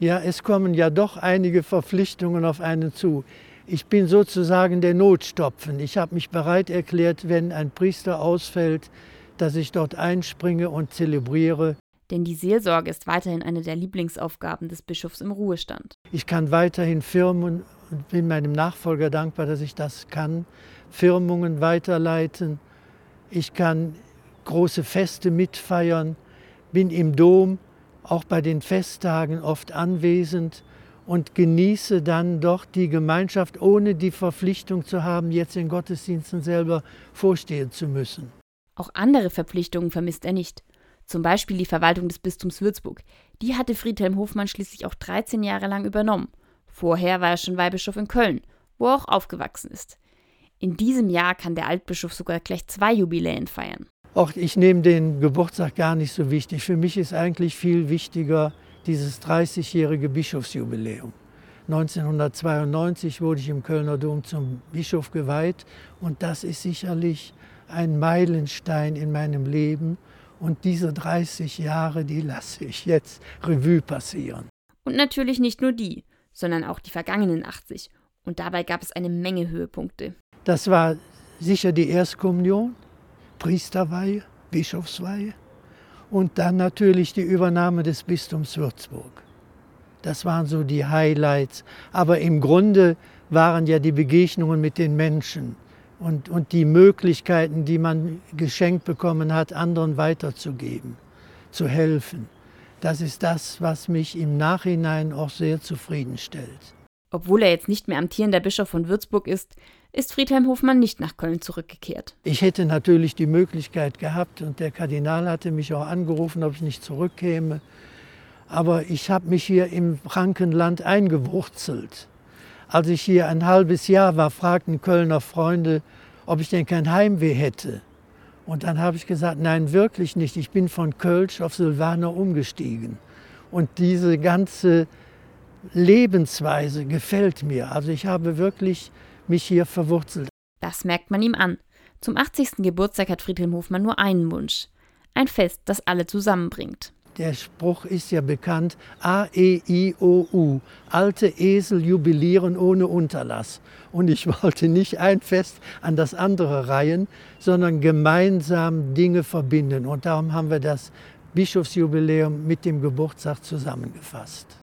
Ja, es kommen ja doch einige Verpflichtungen auf einen zu. Ich bin sozusagen der Notstopfen. Ich habe mich bereit erklärt, wenn ein Priester ausfällt, dass ich dort einspringe und zelebriere. Denn die Seelsorge ist weiterhin eine der Lieblingsaufgaben des Bischofs im Ruhestand. Ich kann weiterhin Firmen und bin meinem Nachfolger dankbar, dass ich das kann, Firmungen weiterleiten. Ich kann große Feste mitfeiern, bin im Dom auch bei den Festtagen oft anwesend und genieße dann doch die Gemeinschaft, ohne die Verpflichtung zu haben, jetzt in Gottesdiensten selber vorstehen zu müssen. Auch andere Verpflichtungen vermisst er nicht. Zum Beispiel die Verwaltung des Bistums Würzburg. Die hatte Friedhelm Hofmann schließlich auch 13 Jahre lang übernommen. Vorher war er schon Weihbischof in Köln, wo er auch aufgewachsen ist. In diesem Jahr kann der Altbischof sogar gleich zwei Jubiläen feiern. Auch ich nehme den Geburtstag gar nicht so wichtig. Für mich ist eigentlich viel wichtiger dieses 30-jährige Bischofsjubiläum. 1992 wurde ich im Kölner Dom zum Bischof geweiht und das ist sicherlich ein Meilenstein in meinem Leben. Und diese 30 Jahre, die lasse ich jetzt Revue passieren. Und natürlich nicht nur die, sondern auch die vergangenen 80. Und dabei gab es eine Menge Höhepunkte. Das war sicher die Erstkommunion, Priesterweihe, Bischofsweihe und dann natürlich die Übernahme des Bistums Würzburg. Das waren so die Highlights. Aber im Grunde waren ja die Begegnungen mit den Menschen und, und die Möglichkeiten, die man geschenkt bekommen hat, anderen weiterzugeben, zu helfen. Das ist das, was mich im Nachhinein auch sehr zufriedenstellt. Obwohl er jetzt nicht mehr amtierender Bischof von Würzburg ist, ist Friedhelm Hofmann nicht nach Köln zurückgekehrt. Ich hätte natürlich die Möglichkeit gehabt und der Kardinal hatte mich auch angerufen, ob ich nicht zurückkäme. Aber ich habe mich hier im Frankenland eingewurzelt. Als ich hier ein halbes Jahr war, fragten Kölner Freunde, ob ich denn kein Heimweh hätte. Und dann habe ich gesagt, nein, wirklich nicht. Ich bin von Kölsch auf Silvaner umgestiegen. Und diese ganze Lebensweise gefällt mir. Also ich habe wirklich mich hier verwurzelt. Das merkt man ihm an. Zum 80. Geburtstag hat Friedhelm Hofmann nur einen Wunsch. Ein Fest, das alle zusammenbringt. Der Spruch ist ja bekannt, A-E-I-O-U, alte Esel jubilieren ohne Unterlass. Und ich wollte nicht ein Fest an das andere reihen, sondern gemeinsam Dinge verbinden. Und darum haben wir das Bischofsjubiläum mit dem Geburtstag zusammengefasst.